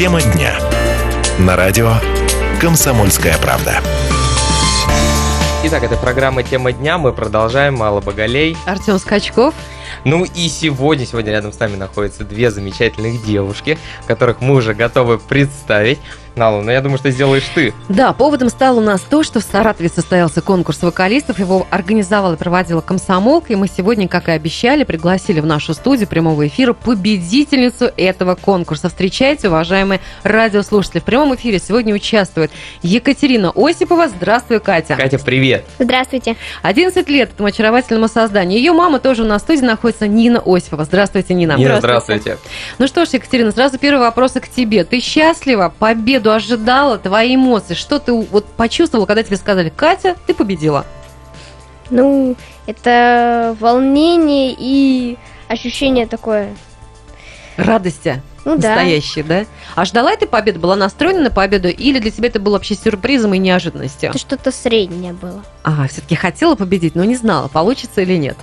Тема дня. На радио «Комсомольская правда». Итак, это программа «Тема дня». Мы продолжаем. Мало Боголей. Артем Скачков. Ну и сегодня, сегодня рядом с нами находятся две замечательных девушки, которых мы уже готовы представить. Алла, ну я думаю, что сделаешь ты. Да, поводом стало у нас то, что в Саратове состоялся конкурс вокалистов. Его организовала и проводила комсомолка. И мы сегодня, как и обещали, пригласили в нашу студию прямого эфира победительницу этого конкурса. Встречайте, уважаемые радиослушатели. В прямом эфире сегодня участвует Екатерина Осипова. Здравствуй, Катя. Катя, привет. Здравствуйте. 11 лет этому очаровательному созданию. Ее мама тоже у нас в студии находится, Нина Осипова. Здравствуйте, Нина. Нина, здравствуйте. Ну что ж, Екатерина, сразу первый вопрос к тебе. Ты счастлива? Победу ожидала? Твои эмоции? Что ты вот почувствовала, когда тебе сказали, Катя, ты победила? Ну, это волнение и ощущение такое. Радости Ну да. настоящей, да? А ждала ты победы? Была настроена на победу? Или для тебя это было вообще сюрпризом и неожиданностью? Это что-то среднее было. А, все-таки хотела победить, но не знала, получится или нет.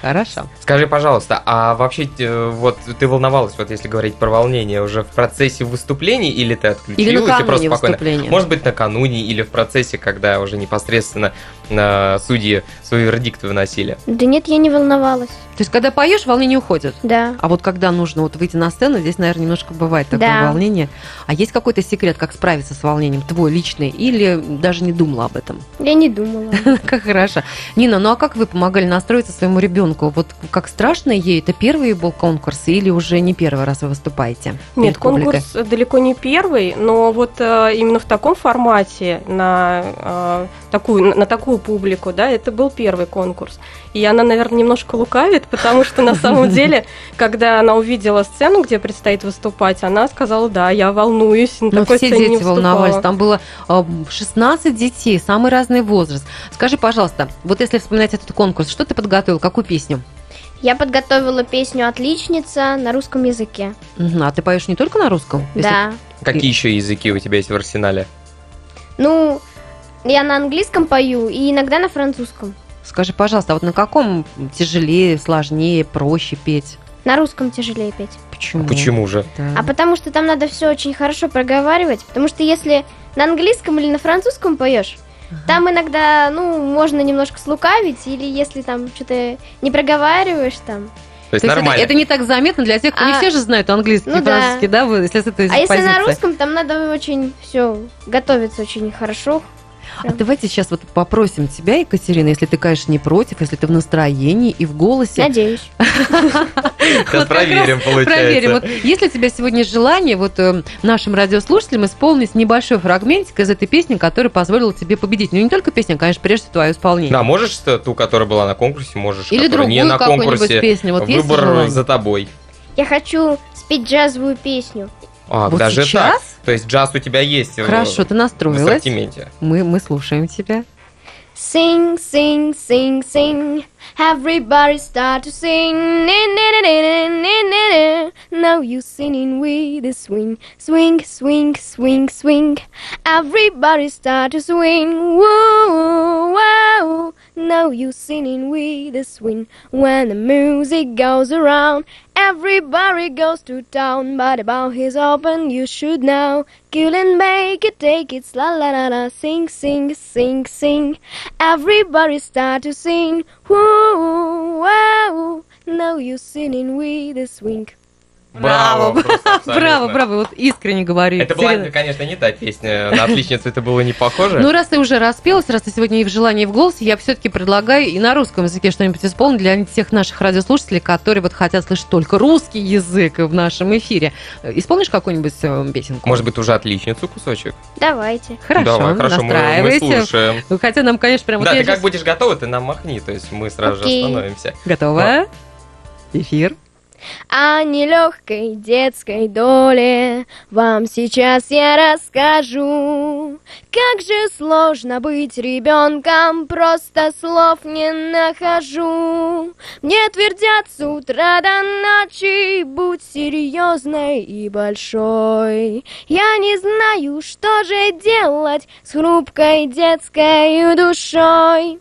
Хорошо. Скажи, пожалуйста, а вообще э, вот ты волновалась, вот если говорить про волнение, уже в процессе выступлений или ты отключилась Или и просто накануне спокойно? выступления. Может быть, накануне или в процессе, когда уже непосредственно на судьи свои вердикты выносили? Да нет, я не волновалась. То есть, когда поешь, волнение уходит? Да. А вот когда нужно вот выйти на сцену, здесь, наверное, немножко бывает такое Да. волнение. А есть какой-то секрет, как справиться с волнением, твой личный, или даже не думала об этом? Я не думала. Как хорошо. Нина, ну а как вы помогали настроиться своему ребенку? Вот как страшно ей? Это первый был конкурс или уже не первый раз вы выступаете? Нет, перед публикой? конкурс далеко не первый, но вот э, именно в таком формате на э, такую на такую публику, да, это был первый конкурс. И она, наверное, немножко лукавит, потому что на самом деле, когда она увидела сцену, где предстоит выступать, она сказала, да, я волнуюсь, на Ну, все дети волновались. Там было э, 16 детей, самый разный возраст. Скажи, пожалуйста, вот если вспоминать этот конкурс, что ты подготовил, какую песню? Я подготовила песню «Отличница» на русском языке. Мгм, А ты поешь не только на русском? Если- Да. Какие еще языки у тебя есть в арсенале? Ну, я на английском пою и иногда на французском. Скажи, пожалуйста, а вот на каком тяжелее, сложнее, проще петь? На русском тяжелее петь. Почему? Почему же? Да. А потому что там надо все очень хорошо проговаривать. Потому что если на английском или на французском поешь, там иногда, ну, можно немножко слукавить, или если там что-то не проговариваешь там. То есть То есть это, нормально. это не так заметно для тех, кто не А, все же знают английский ну и да. французский, да, вы, если с этой А если на позиции. русском, там надо очень все готовиться очень хорошо. А давайте сейчас вот попросим тебя, Екатерина, если ты, конечно, не против, если ты в настроении и в голосе. Надеюсь. Сейчас проверим, получается. Проверим. Вот если у тебя сегодня желание вот э, нашим радиослушателям исполнить небольшой фрагментик из этой песни, которая позволила тебе победить. Ну, не только песня, а, конечно, прежде всего твое исполнение. Да, можешь ту, которая была на конкурсе, можешь, Или которая не другую на конкурсе. песню. Вот Выбор за тобой. Я хочу спеть джазовую песню. А, Вот даже сейчас? так. То есть джаз у тебя есть э, Хорошо, ты в настроилась. ассортименте. Мы, мы слушаем тебя. Sing, sing, sing, sing. Everybody start to sing. Now you singing with the swing. Swing, swing, swing, swing. Everybody start to swing. Woo, wow. Now you singing with the swing. When the music goes around, everybody goes to town. But about his open, you should know. Kill and make it, take it, la la la la. Sing, sing, sing, sing. Everybody start to sing. Woo, wow. Now you're singing with a swing. Браво! абсолютно. Браво, браво, вот искренне говорю. Это была, конечно, не та песня. На отличницу это было не похоже. Ну, раз ты уже распелась, раз ты сегодня и в желании, и в голосе, я все-таки предлагаю и на русском языке что-нибудь исполнить для тех наших радиослушателей, которые вот хотят слышать только русский язык в нашем эфире. Исполнишь какую-нибудь э, песенку? Может быть, уже отличницу кусочек? Давайте. Хорошо, Давай, хорошо, мы, мы слушаем. Ну, Хотя нам, конечно, прям... да, вот ты как щас- будешь готова, ты нам махни, то есть мы сразу Окей. же остановимся. Готова? Эфир. О нелегкой детской доле вам сейчас я расскажу. Как же сложно быть ребенком, просто слов не нахожу. Мне твердят с утра до ночи, будь серьезной и большой. Я не знаю, что же делать с хрупкой детской душой.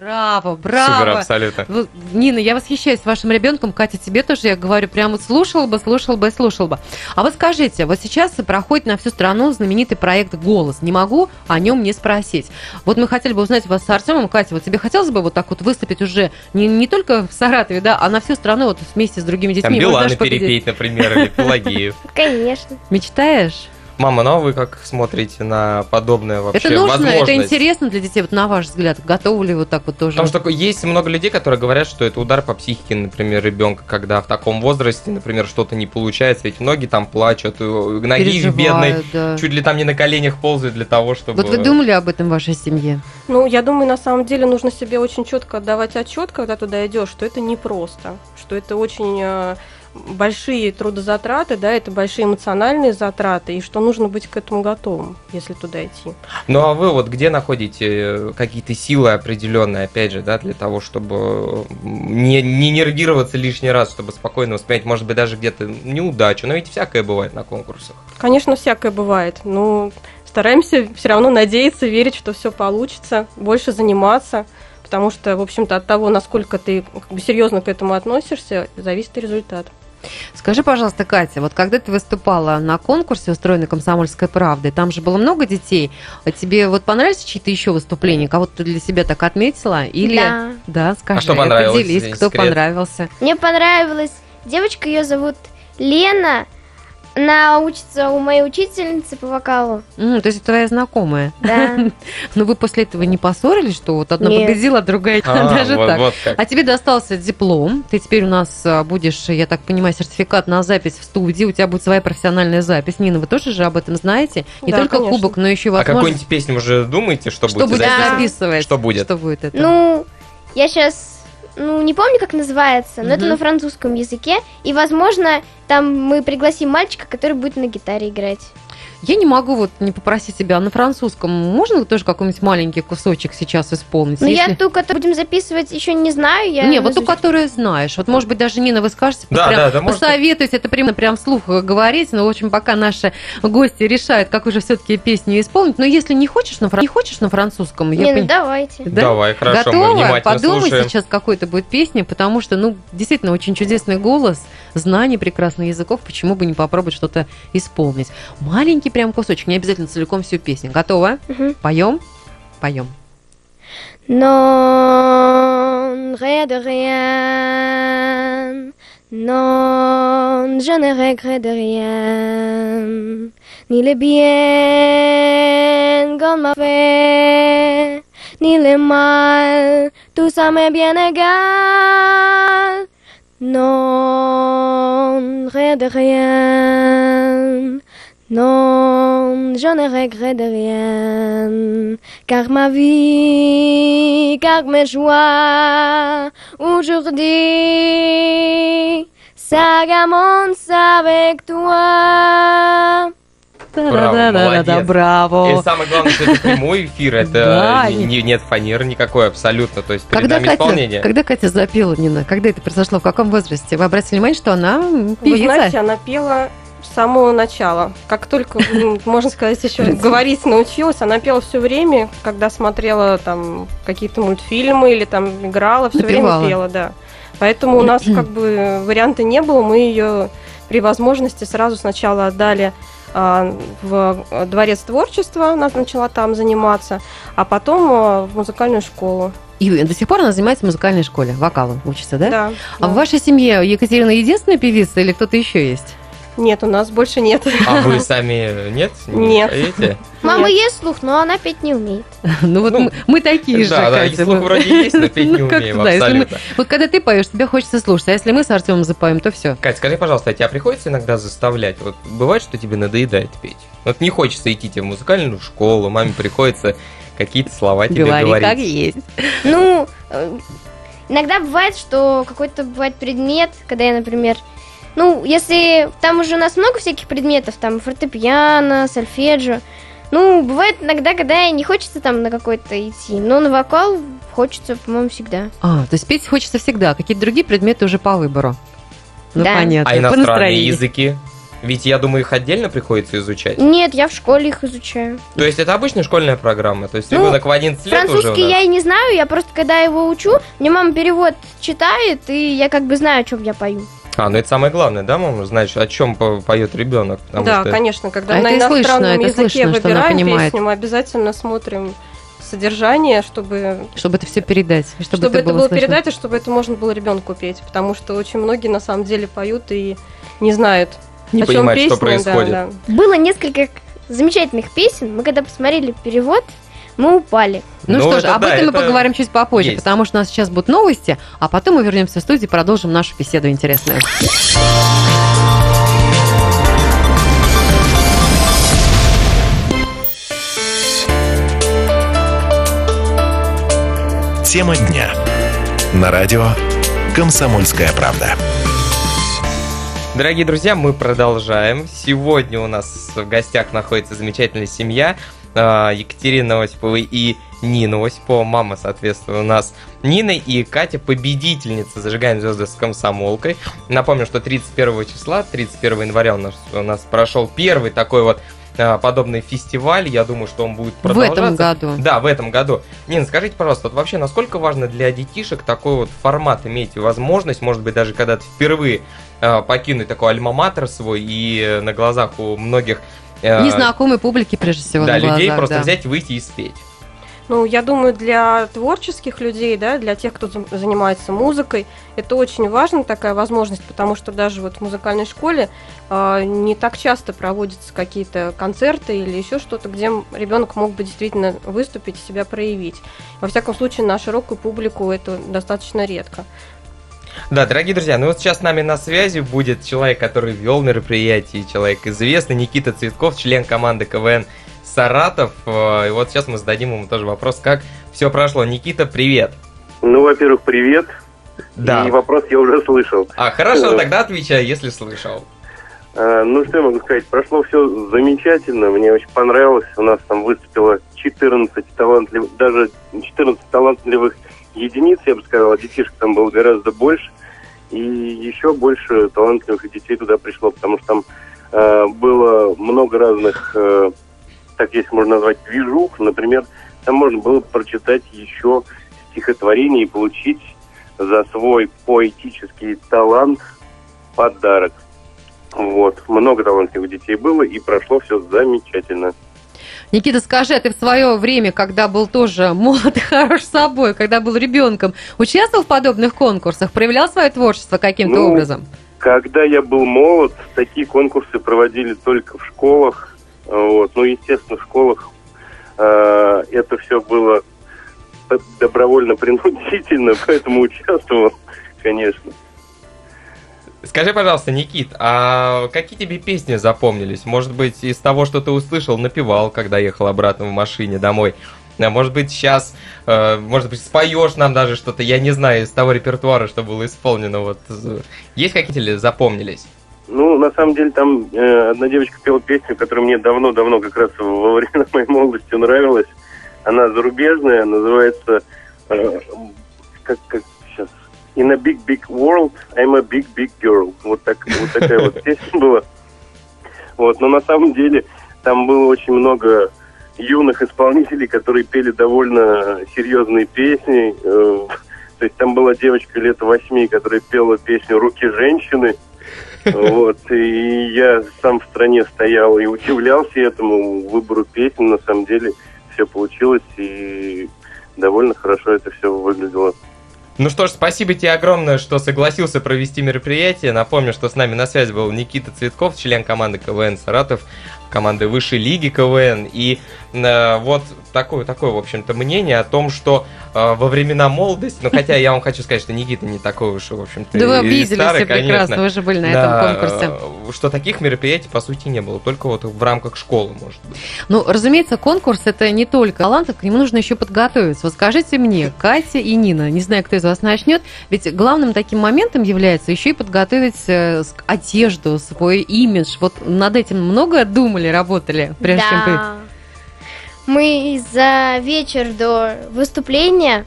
Браво, браво. Супер, абсолютно. Нина, я восхищаюсь вашим ребенком. Катя, тебе тоже я говорю, прямо вот слушал бы, слушал бы, слушал бы. А вот скажите, вот сейчас проходит на всю страну знаменитый проект «Голос». Не могу о нем не спросить. Вот мы хотели бы узнать вас с Артемом. Катя, вот тебе хотелось бы вот так вот выступить уже не, не только в Саратове, да, а на всю страну вот вместе с другими детьми? Там Билана перепеть, например, или Пелагеев. Конечно. Мечтаешь? Мама, ну а вы как смотрите на подобное вообще это нужно, это интересно для детей, вот на ваш взгляд. Готовы ли вот так вот тоже? Потому что есть много людей, которые говорят, что это удар по психике, например, ребенка, когда в таком возрасте, например, что-то не получается, ведь многие там плачут, э, ноги их бедной да. чуть ли там не на коленях ползают для того, чтобы... Вот вы думали об этом в вашей семье? Ну, я думаю, на самом деле нужно себе очень четко отдавать отчет, когда туда идешь, что это непросто, что это очень э, большие трудозатраты, да, это большие эмоциональные затраты, и что нужно быть к этому готовым, если туда идти. Ну а вы вот где находите э, какие-то силы определенные, опять же, да, для того, чтобы не, не нервироваться лишний раз, чтобы спокойно воспринять, может быть, даже где-то неудачу, но ведь всякое бывает на конкурсах. Конечно, всякое бывает, но стараемся все равно надеяться, верить, что все получится, больше заниматься, потому что, в общем-то, от того, насколько ты серьезно к этому относишься, зависит результат. Скажи, пожалуйста, Катя, вот когда ты выступала на конкурсе, устроенный «Комсомольской правдой», там же было много детей, а тебе вот понравились чьи-то еще выступления? Кого-то ты для себя так отметила? Или... Да. Да, скажи, А что понравилось, поделись, кто секрет? понравился. Мне понравилась девочка, ее зовут Лена. Она учится у моей учительницы по вокалу. М, то есть это твоя знакомая. Да. Но вы после этого не поссорились, что вот одна Нет. победила, а другая А, даже вот- так? вот как. А тебе достался диплом. Ты теперь у нас а, будешь, я так понимаю, сертификат на запись в студии. У тебя будет своя профессиональная запись. Нина, вы тоже же об этом знаете? Не Да, только конечно. кубок, но еще и А возможность. какую-нибудь песню уже думаете, что, Что будет записывать? записывать? Что будет? Что будет это? Ну, я сейчас, ну, не помню, как называется, но это Мгм. на французском языке. И, возможно, там мы пригласим мальчика, который будет на гитаре играть. Я не могу вот не попросить тебя а на французском. Можно тоже какой-нибудь маленький кусочек сейчас исполнить? Но Если- я ту, которую будем записывать, еще не знаю. Я Не, вот ту, которую знаешь. Вот, может быть, даже Нина, вы скажете, Да, прям да, да, посоветуйте, это прямо прям вслух говорить, но, в общем, пока наши гости решают, как уже все-таки песню исполнить. Но если не хочешь на, фран- не хочешь на французском, я Не, ну пони- давайте. Да? Давай, хорошо, мы Готова? внимательно Подумай слушаем. сейчас какой-то будет песни, потому что, ну, действительно, очень чудесный голос, знание прекрасных языков, почему бы не попробовать что-то исполнить. Маленький прям кусочек, не обязательно целиком всю песню. Готова? Мгм. Поем? Поем. Non, rien de rien. Non, je ne regrette rien. Ni le bien qu'on m'a fait, ni le mal, tout ça m'est bien égal. Non, rien de rien. Non, je ne regrette rien, car ma vie, car mes joies, aujourd'hui, commence avec toi. Да-да-да-да-да, молодец. браво. И самое главное, что это прямой эфир, это Да, не- не- нет фанеры никакой абсолютно, то есть перед Когда нами Катя, исполнение. когда Катя запела, Нина, когда это произошло, в каком возрасте? Вы обратили внимание, что она певица? знаете, она пела с самого начала. Как только, м, можно сказать, еще говорить научилась, она пела все время, когда смотрела там какие-то мультфильмы или там играла, все Напевала. время пела, да. Поэтому у нас как бы варианта не было, мы ее при возможности сразу сначала отдали в дворец творчества, она начала там заниматься, а потом а, в музыкальную школу. И до сих пор она занимается в музыкальной школе, вокалом учится, да? Да. А да. в вашей семье Екатерина единственная певица или кто-то еще есть? Нет, у нас больше нет. А вы сами нет? Не Нет. поете? Мама Нет. есть слух, но она петь не умеет. Ну вот Ну, мы, мы такие же, Да, да, слух мы- вроде есть, но петь не Ну, умеем да, мы- абсолютно. Вот когда ты поешь, тебе хочется слушать, а если мы с Артемом запоем, то все. Кать, скажи, пожалуйста, а тебя приходится иногда заставлять? Вот бывает, что тебе надоедает петь? Вот не хочется идти тебе в музыкальную школу, маме приходится какие-то слова тебе Говори, говорить. как есть. Ну, э, иногда бывает, что какой-то бывает предмет, когда я, например, ну, если там уже у нас много всяких предметов, там фортепиано, сольфеджио, ну, бывает иногда, когда не хочется там на какой-то идти, но на вокал хочется, по-моему, всегда. А, то есть петь хочется всегда, а какие-то другие предметы уже по выбору. Ну, Да. понятно. А иностранные языки? Ведь, я думаю, их отдельно приходится изучать. Нет, я в школе их изучаю. То есть это обычная школьная программа. То есть Ну, ребенок в 11 лет уже у Французский я и не знаю, я просто когда его учу, мне мама перевод читает, и я как бы знаю, о чем я пою. А, ну это самое главное, да, мама, знать, о чем по- поет ребенок. Потому да, что... конечно, когда А на слышно, иностранном это языке слышно, выбираем песню, мы обязательно смотрим содержание, чтобы Чтобы это все передать. Чтобы, чтобы, это было слышно. передать, и чтобы это можно было ребенку петь, потому что очень многие на самом деле поют и не знают, Не о чем понимает, песня. что происходит. Да, да. Было несколько замечательных песен, мы когда посмотрели перевод, мы упали. Ну, Ну, что ж, об да, этом мы это поговорим чуть попозже, есть. потому что у нас сейчас будут новости, а потом мы вернемся в студию и продолжим нашу беседу интересную. Тема дня. На радио «Комсомольская правда». Дорогие друзья, мы продолжаем. Сегодня у нас в гостях находится замечательная семья Екатерина Осипова и Нина Осипова. Мама, соответственно, у нас Нина и Катя, победительница «Зажигаем звезды с комсомолкой». Напомню, что 31 числа, 31 января у нас, у нас прошел первый такой вот а, подобный фестиваль. Я думаю, что он будет В продолжаться. этом году. Да, в этом году. Нина, скажите, пожалуйста, вот вообще насколько важно для детишек такой вот формат иметь возможность, может быть, даже когда ты впервые э, покинуть такой альма-матер свой и на глазах у многих э, Незнакомой публике, прежде всего, да, на людей глазах, просто да. взять, выйти и спеть. Ну, я думаю, для творческих людей, да, для тех, кто занимается музыкой, это очень важна такая возможность, потому что даже вот в музыкальной школе а, не так часто проводятся какие-то концерты или еще что-то, где ребенок мог бы действительно выступить и себя проявить. Во всяком случае, на широкую публику это достаточно редко. Да, дорогие друзья, ну вот сейчас с нами на связи будет человек, который вел мероприятие, человек известный, Никита Цветков, член команды КВН Саратов. Э, И вот сейчас мы зададим ему тоже вопрос, как все прошло. Никита, привет. Ну, во-первых, привет. Да. И вопрос я уже слышал. А, хорошо, Э. тогда отвечай, если слышал. А, ну, что я могу сказать? Прошло все замечательно. Мне очень понравилось. У нас там выступило 14 талантливых, даже 14 талантливых единиц, я бы сказал. А детишек там было гораздо больше. И еще больше талантливых детей туда пришло, потому что там э, было много разных, э, так если можно назвать, движух. Например, там можно было прочитать еще стихотворение и получить за свой поэтический талант подарок. Вот. Много талантливых детей было, и прошло все замечательно. Никита, скажи, а ты в свое время, когда был тоже молод и хорош собой, когда был ребенком, участвовал в подобных конкурсах, проявлял свое творчество каким-то Ну, образом? Когда я был молод, такие конкурсы проводили только в школах. Вот. Ну, естественно, в школах э, это все было добровольно-принудительно, поэтому участвовал, конечно. Скажи, пожалуйста, Никит, а какие тебе песни запомнились? Может быть, из того, что ты услышал, напевал, когда ехал обратно в машине домой? А может быть, сейчас, э, может быть, споешь нам даже что-то, я не знаю, из того репертуара, что было исполнено. Вот есть какие-то ли запомнились? Ну, на самом деле, там э, одна девочка пела песню, которая мне давно-давно, как раз во время моей молодости нравилась. Она зарубежная, называется э, как, как In a big big world, I'm a big big girl. Вот, так, вот такая вот песня была. Вот, но на самом деле там было очень много юных исполнителей, которые пели довольно серьезные песни. Э, То есть там была девочка лет восьми, которая пела песню «Руки женщины». Вот, и я сам в стране стоял и удивлялся этому выбору песен. На самом деле все получилось, и довольно хорошо это все выглядело. Ну что ж, спасибо тебе огромное, что согласился провести мероприятие. Напомню, что с нами на связи был Никита Цветков, член команды КВН Саратов, команды высшей лиги КВН. И вот такое, такое, в общем-то, мнение о том, что э, во времена молодости, ну хотя я вам хочу сказать, что Никита не такой уж, в общем-то, Да вы обиделись старый, все прекрасно, конечно. вы же были на Да, этом конкурсе. э, Что таких мероприятий, по сути, не было. Только вот в рамках школы, может быть. Ну, разумеется, конкурс это не только талантов, к нему нужно еще подготовиться. Вот скажите мне, Катя и Нина, не знаю, кто из вас начнет, ведь главным таким моментом является еще и подготовить э, одежду, свой имидж. Вот над этим много думали, работали, прежде чем быть? Мы за вечер до выступления,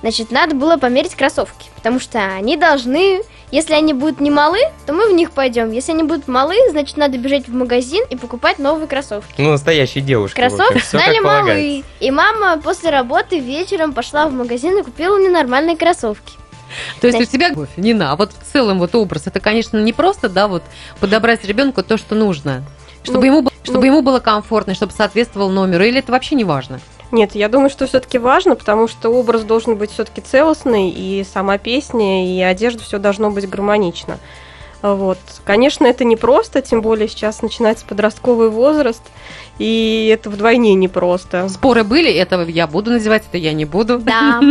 значит, надо было померить кроссовки, потому что они должны если они будут не малы, то мы в них пойдем. Если они будут малы, значит надо бежать в магазин и покупать новые кроссовки. Ну, настоящие девушки. Кроссовки все стали малы. И мама после работы вечером пошла в магазин и купила мне нормальные кроссовки. То есть у тебя, любовь, Нина, а вот в целом вот образ, это, конечно, не просто, да, вот подобрать ребенку то, что нужно, чтобы, Ну, ему, было- чтобы ну- ему было комфортно, чтобы соответствовал номеру, или это вообще не важно? Нет, я думаю, что все-таки важно, потому что образ должен быть все-таки целостный, и сама песня, и одежда, все должно быть гармонично. Вот. Конечно, это непросто, тем более сейчас начинается подростковый возраст, и это вдвойне непросто. Споры были, это я буду надевать, это я не буду. Да.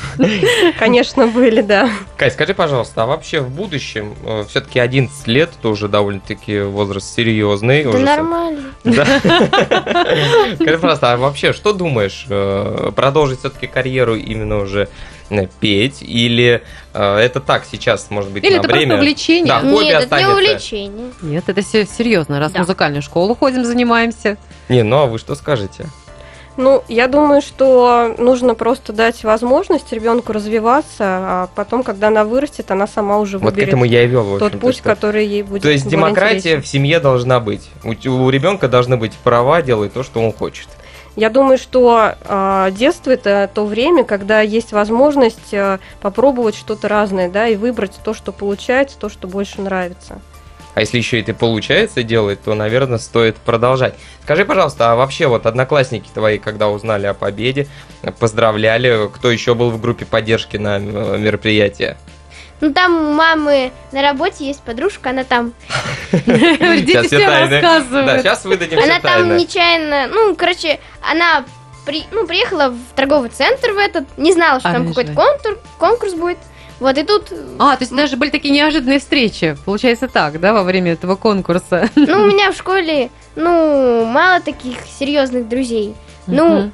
Конечно, были, да. Кать, скажи, пожалуйста, а вообще в будущем, все-таки 11 лет, это уже довольно-таки возраст серьезный. Да нормально. Да. Скажи, пожалуйста, а вообще, что думаешь, э, продолжить все-таки карьеру именно уже э, петь, или э, это так сейчас, может быть, Или на это просто время? увлечение? Да. хобби Нет, это не останется. увлечение. Нет, это все серьезно, раз в Да. музыкальную школу ходим, занимаемся. Не, ну а вы что скажете? Ну, я думаю, что нужно просто дать возможность ребенку развиваться, а потом, когда она вырастет, она сама уже Вот к выберет этому я и вел, в тот путь, что- который ей будет То есть более демократия интересен. в семье должна быть. У, у ребенка должны быть права делать то, что он хочет. Я думаю, что а, детство это то время, когда есть возможность а, попробовать что-то разное, да, и выбрать то, что получается, то, что больше нравится. А если еще это получается делать, то, наверное, стоит продолжать. Скажи, пожалуйста, а вообще вот одноклассники твои, когда узнали о победе, поздравляли, кто еще был в группе поддержки на э, мероприятии? Ну там у мамы на работе есть подружка, она там, Дети все тайны. Да, рассказывают. сейчас выдадим она там нечаянно, ну, короче, она при, ну, приехала в торговый центр в этот, не знала, что А, там какой-то контур, конкурс будет. Вот, и тут, А, то есть даже были такие неожиданные встречи, получается так, да, во время этого конкурса? ну, у меня в школе, ну, мало таких серьезных друзей. Ну,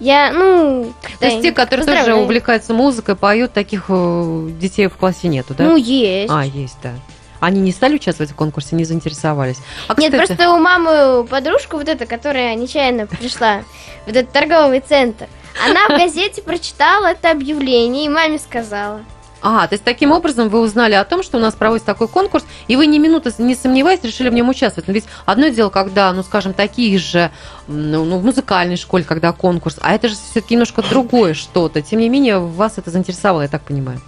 я, ну... То есть те, которые тоже увлекаются музыкой, поют, таких э, детей в классе нету, да? Ну, есть. А, есть, да. Они не стали участвовать в конкурсе, не заинтересовались. А, Нет, просто у мамы подружка вот эта, которая нечаянно пришла в этот торговый центр, она в газете прочитала это объявление и маме сказала. А, то есть таким образом вы узнали о том, что у нас проводится такой конкурс, и вы ни минуты не сомневаясь решили в нем участвовать. Но ведь одно дело, когда, ну, скажем, такие же, ну, ну, в музыкальной школе, когда конкурс, а это же все-таки немножко другое что-то. Тем не менее, вас это заинтересовало, я так понимаю.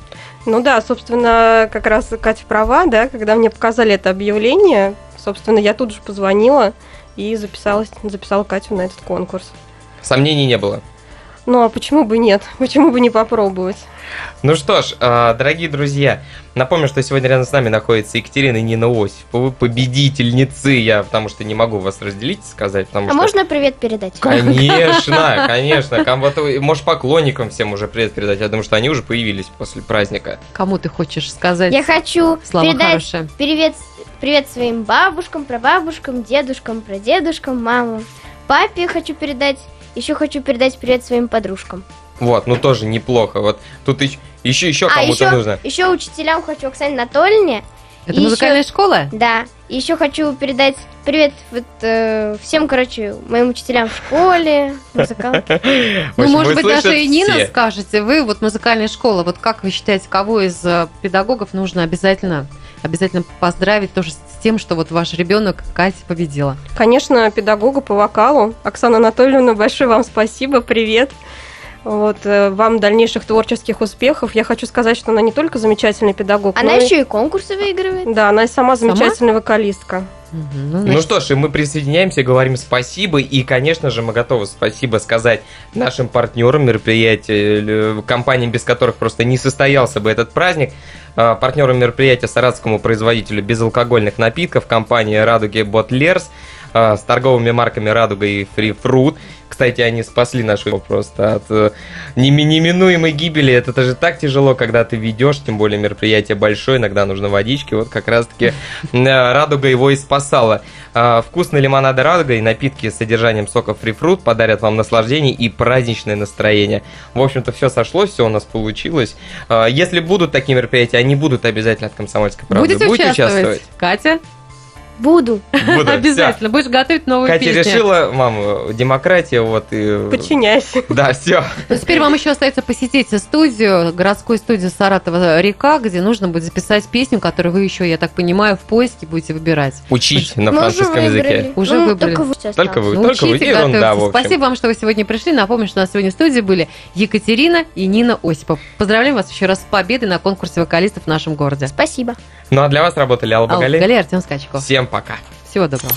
Ну да, собственно, как раз Катя права, да, когда мне показали это объявление, собственно, я тут же позвонила и записалась, записала Катю на этот конкурс. Сомнений не было. Ну а почему бы нет? Почему бы не попробовать? Ну что ж, э, дорогие друзья, напомню, что сегодня рядом с нами находится Екатерина Нина Осипова, победительницы, я потому что не могу вас разделить и сказать, потому А что... можно привет передать? Конечно, конечно. Ком- вот, э, Можешь поклонникам всем уже привет передать. Я думаю, что они уже появились после праздника. Кому ты хочешь сказать Я хочу слова передать хорошие? привет, привет своим бабушкам, прабабушкам, дедушкам, прадедушкам, мамам. Папе хочу передать, еще хочу передать привет своим подружкам. Вот, ну тоже неплохо. Вот тут еще, еще, еще а кому-то еще, нужно. еще учителям хочу Оксане Анатольевне, Это И музыкальная школа? да. И еще хочу передать привет вот, э, всем, короче, моим учителям в школе, музыкантам. Ну, может быть, даже и Нина скажете, вы вот музыкальная школа, вот как вы считаете, кого из э, педагогов нужно обязательно, обязательно поздравить тоже с тем, что вот ваш ребенок Катя победила? Конечно, педагогу по вокалу. Оксана Анатольевна, большое вам спасибо, привет. Вот, э, вам дальнейших творческих успехов. Я хочу сказать, что она не только замечательный педагог, Она но и- еще и конкурсы выигрывает. Да, она и сама Сама? замечательная вокалистка. Мгм, Ну значит, что ж, и мы присоединяемся, говорим спасибо. И, конечно же, мы готовы спасибо сказать нашим партнерам мероприятия, э, компаниям, без которых просто не состоялся бы этот праздник. А, Партнером мероприятия саратовскому производителю безалкогольных напитков компания «Радуги Ботлерс» с торговыми марками «Радуга» и «Free Fruit». Кстати, они спасли нашу просто от э, неми- неминуемой гибели. Это, же так тяжело, когда ты ведешь, тем более мероприятие большое, иногда нужно водички. Вот как раз-таки э, «Радуга» его и спасала. А, Вкусные лимонады «Радуга» и напитки с содержанием сока Free Fruit подарят вам наслаждение и праздничное настроение. В общем-то, все сошлось, все у нас получилось. А, Если будут такие мероприятия, они будут обязательно от «Комсомольской правды». будете участвовать? Катя? Буду. Буду. Обязательно. Будешь готовить новую Всё. Катя песню. решила, мама, демократия, вот и... Подчиняйся. Да, все. Ну, теперь вам еще остается посетить студию, городскую студию Саратова река, где нужно будет записать песню, которую вы еще, я так понимаю, в поиске будете выбирать. Учить на Мы уже французском языке. выбрали. Уже Ну, выбрали. Только вы сейчас Только вы. только Учите, ерунда, готовьтесь. в общем. Спасибо вам, что вы сегодня пришли. Напомню, что у нас сегодня в студии были Екатерина и Нина Осипов. Поздравляем вас еще раз с победой на конкурсе вокалистов в нашем городе. Спасибо. Ну а для вас работали Алла Алла Багалей. Галей, Артем Скачков. Всем пока. Всего доброго.